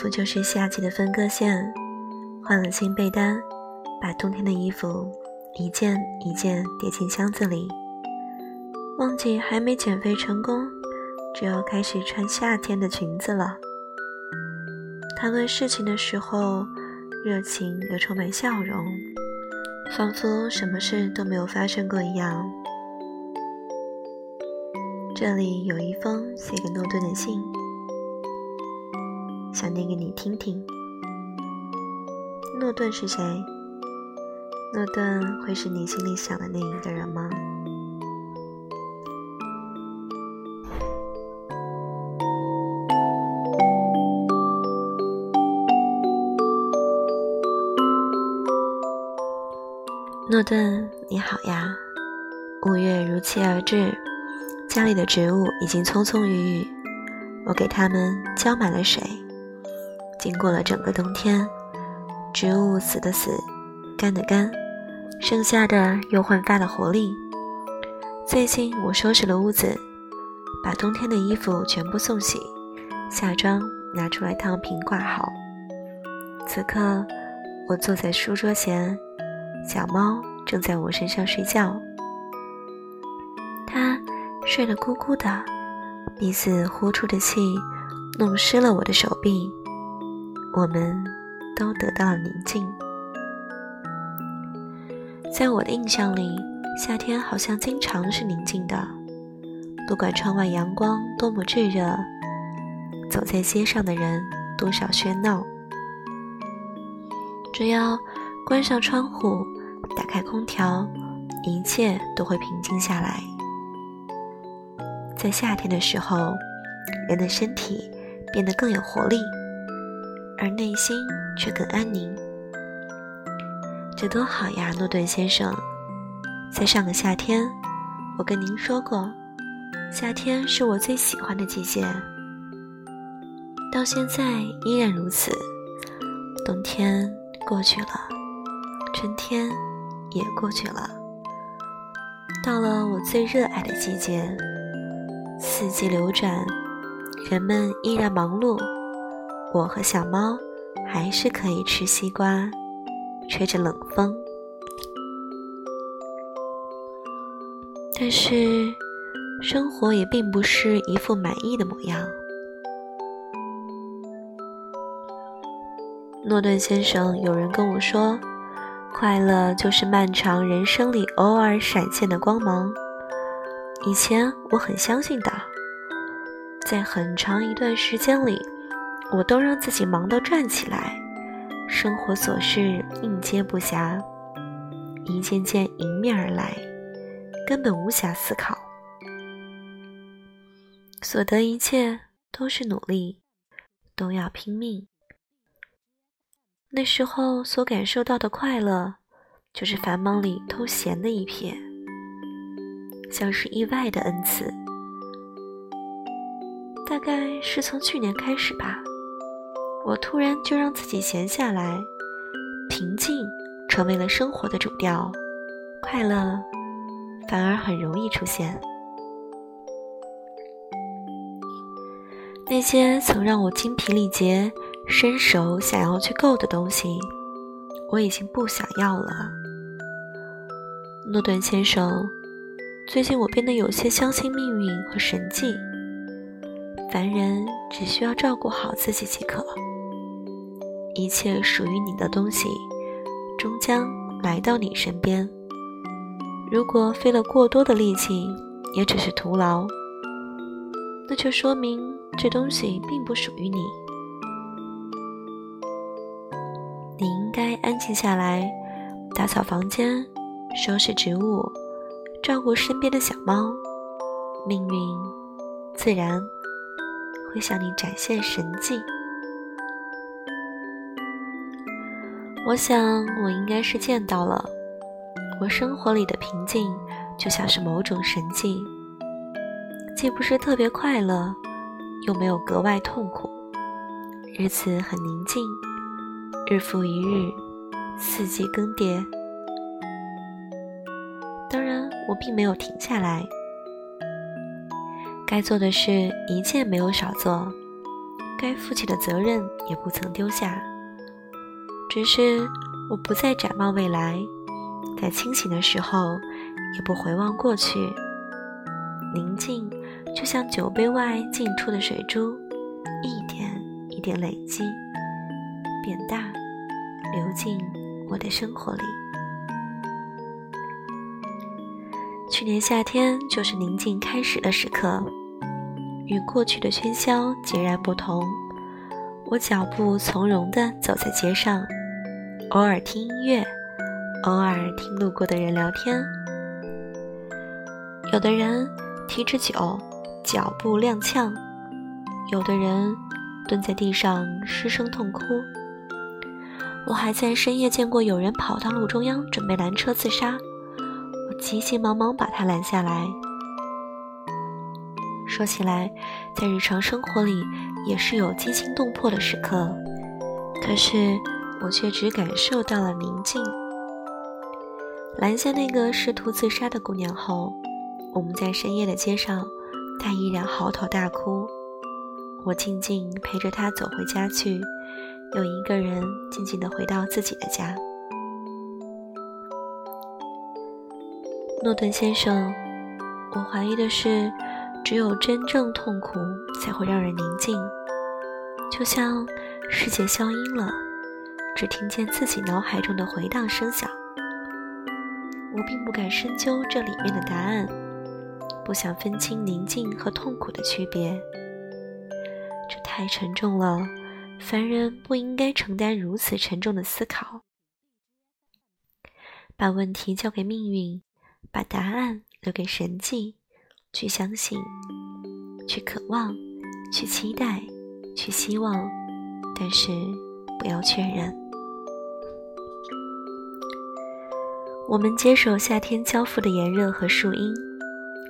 月仿佛就是夏季的分割线，换了新被单，把冬天的衣服一件一件叠进箱子里，忘记还没减肥成功，就要开始穿夏天的裙子了。谈论事情的时候，热情又充满笑容，仿佛什么事都没有发生过一样。这里有一封写给诺顿的信。想念给你听听。诺顿是谁？诺顿会是你心里想的那一个人吗？诺顿，你好呀！五月如期而至，家里的植物已经葱葱郁郁，我给它们浇满了水。经过了整个冬天，植物死的死，干的干，剩下的又焕发了活力。最近我收拾了屋子，把冬天的衣服全部送洗，夏装拿出来烫平挂好。此刻，我坐在书桌前，小猫正在我身上睡觉。它睡得咕咕的，鼻子呼出的气弄湿了我的手臂。我们都得到了宁静。在我的印象里，夏天好像经常是宁静的，不管窗外阳光多么炙热，走在街上的人多少喧闹，只要关上窗户，打开空调，一切都会平静下来。在夏天的时候，人的身体变得更有活力。而内心却更安宁，这多好呀，诺顿先生！在上个夏天，我跟您说过，夏天是我最喜欢的季节，到现在依然如此。冬天过去了，春天也过去了，到了我最热爱的季节，四季流转，人们依然忙碌。我和小猫还是可以吃西瓜，吹着冷风。但是，生活也并不是一副满意的模样。诺顿先生，有人跟我说，快乐就是漫长人生里偶尔闪现的光芒。以前我很相信的，在很长一段时间里。我都让自己忙到转起来，生活琐事应接不暇，一件件迎面而来，根本无暇思考。所得一切都是努力，都要拼命。那时候所感受到的快乐，就是繁忙里偷闲的一瞥，像是意外的恩赐。大概是从去年开始吧。我突然就让自己闲下来，平静成为了生活的主调，快乐反而很容易出现。那些曾让我精疲力竭、伸手想要去够的东西，我已经不想要了。诺顿先生，最近我变得有些相信命运和神迹，凡人只需要照顾好自己即可。一切属于你的东西，终将来到你身边。如果费了过多的力气，也只是徒劳，那就说明这东西并不属于你。你应该安静下来，打扫房间，收拾植物，照顾身边的小猫，命运自然会向你展现神迹。我想，我应该是见到了。我生活里的平静，就像是某种神迹，既不是特别快乐，又没有格外痛苦。日子很宁静，日复一日，四季更迭。当然，我并没有停下来，该做的事一件没有少做，该负起的责任也不曾丢下。只是我不再展望未来，在清醒的时候也不回望过去。宁静就像酒杯外进出的水珠，一点一点累积，变大，流进我的生活里。去年夏天就是宁静开始的时刻，与过去的喧嚣截然不同。我脚步从容地走在街上。偶尔听音乐，偶尔听路过的人聊天。有的人提着酒，脚步踉跄；有的人蹲在地上失声痛哭。我还在深夜见过有人跑到路中央准备拦车自杀，我急急忙忙把他拦下来。说起来，在日常生活里也是有惊心动魄的时刻，可是。我却只感受到了宁静。拦下那个试图自杀的姑娘后，我们在深夜的街上，她依然嚎啕大哭。我静静陪着她走回家去，又一个人静静的回到自己的家。诺顿先生，我怀疑的是，只有真正痛苦才会让人宁静，就像世界消音了。只听见自己脑海中的回荡声响，我并不敢深究这里面的答案，不想分清宁静和痛苦的区别。这太沉重了，凡人不应该承担如此沉重的思考。把问题交给命运，把答案留给神迹，去相信，去渴望，去期待，去希望，但是不要确认。我们接受夏天交付的炎热和树荫，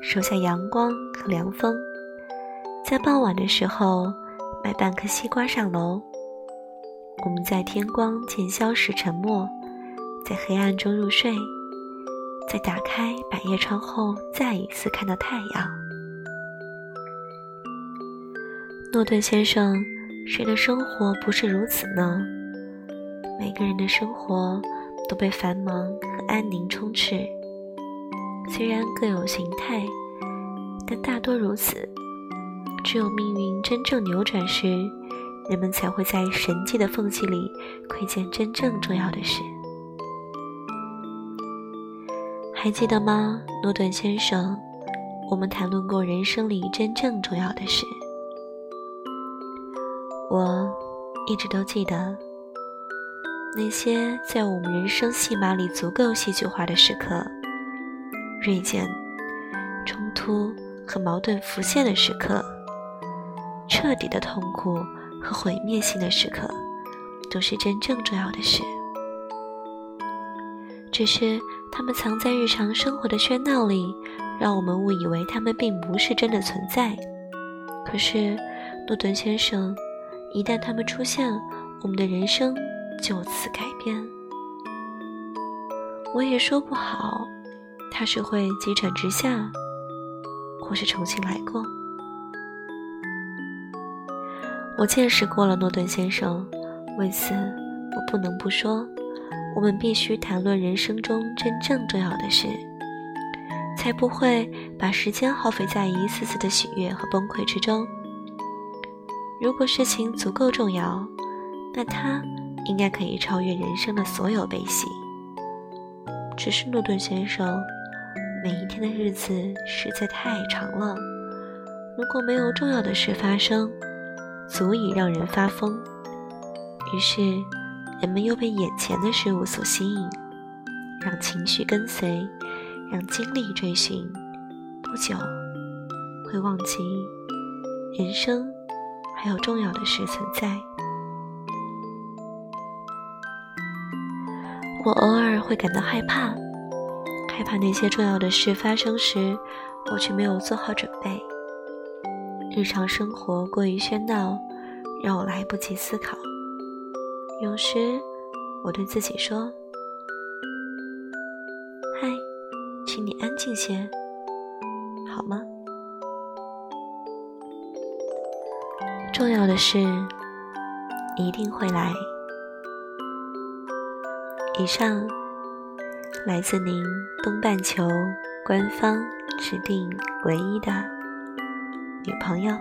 收下阳光和凉风，在傍晚的时候买半颗西瓜上楼。我们在天光渐消时沉默，在黑暗中入睡，在打开百叶窗后再一次看到太阳。诺顿先生，谁的生活不是如此呢？每个人的生活都被繁忙和。安宁充斥，虽然各有形态，但大多如此。只有命运真正扭转时，人们才会在神迹的缝隙里窥见真正重要的事。还记得吗，诺顿先生？我们谈论过人生里真正重要的事。我一直都记得。那些在我们人生戏码里足够戏剧化的时刻，锐减、冲突和矛盾浮现的时刻，彻底的痛苦和毁灭性的时刻，都是真正重要的事。只是他们藏在日常生活的喧闹里，让我们误以为他们并不是真的存在。可是，诺顿先生，一旦他们出现，我们的人生。就此改变，我也说不好，他是会急转直下，或是重新来过。我见识过了诺顿先生，为此我不能不说，我们必须谈论人生中真正重要的事，才不会把时间耗费在一次次的喜悦和崩溃之中。如果事情足够重要，那他。应该可以超越人生的所有悲喜。只是诺顿先生，每一天的日子实在太长了。如果没有重要的事发生，足以让人发疯。于是，人们又被眼前的事物所吸引，让情绪跟随，让精力追寻。不久，会忘记人生还有重要的事存在。我偶尔会感到害怕，害怕那些重要的事发生时，我却没有做好准备。日常生活过于喧闹，让我来不及思考。有时，我对自己说：“嗨，请你安静些，好吗？”重要的是，一定会来。以上来自您东半球官方指定唯一的女朋友。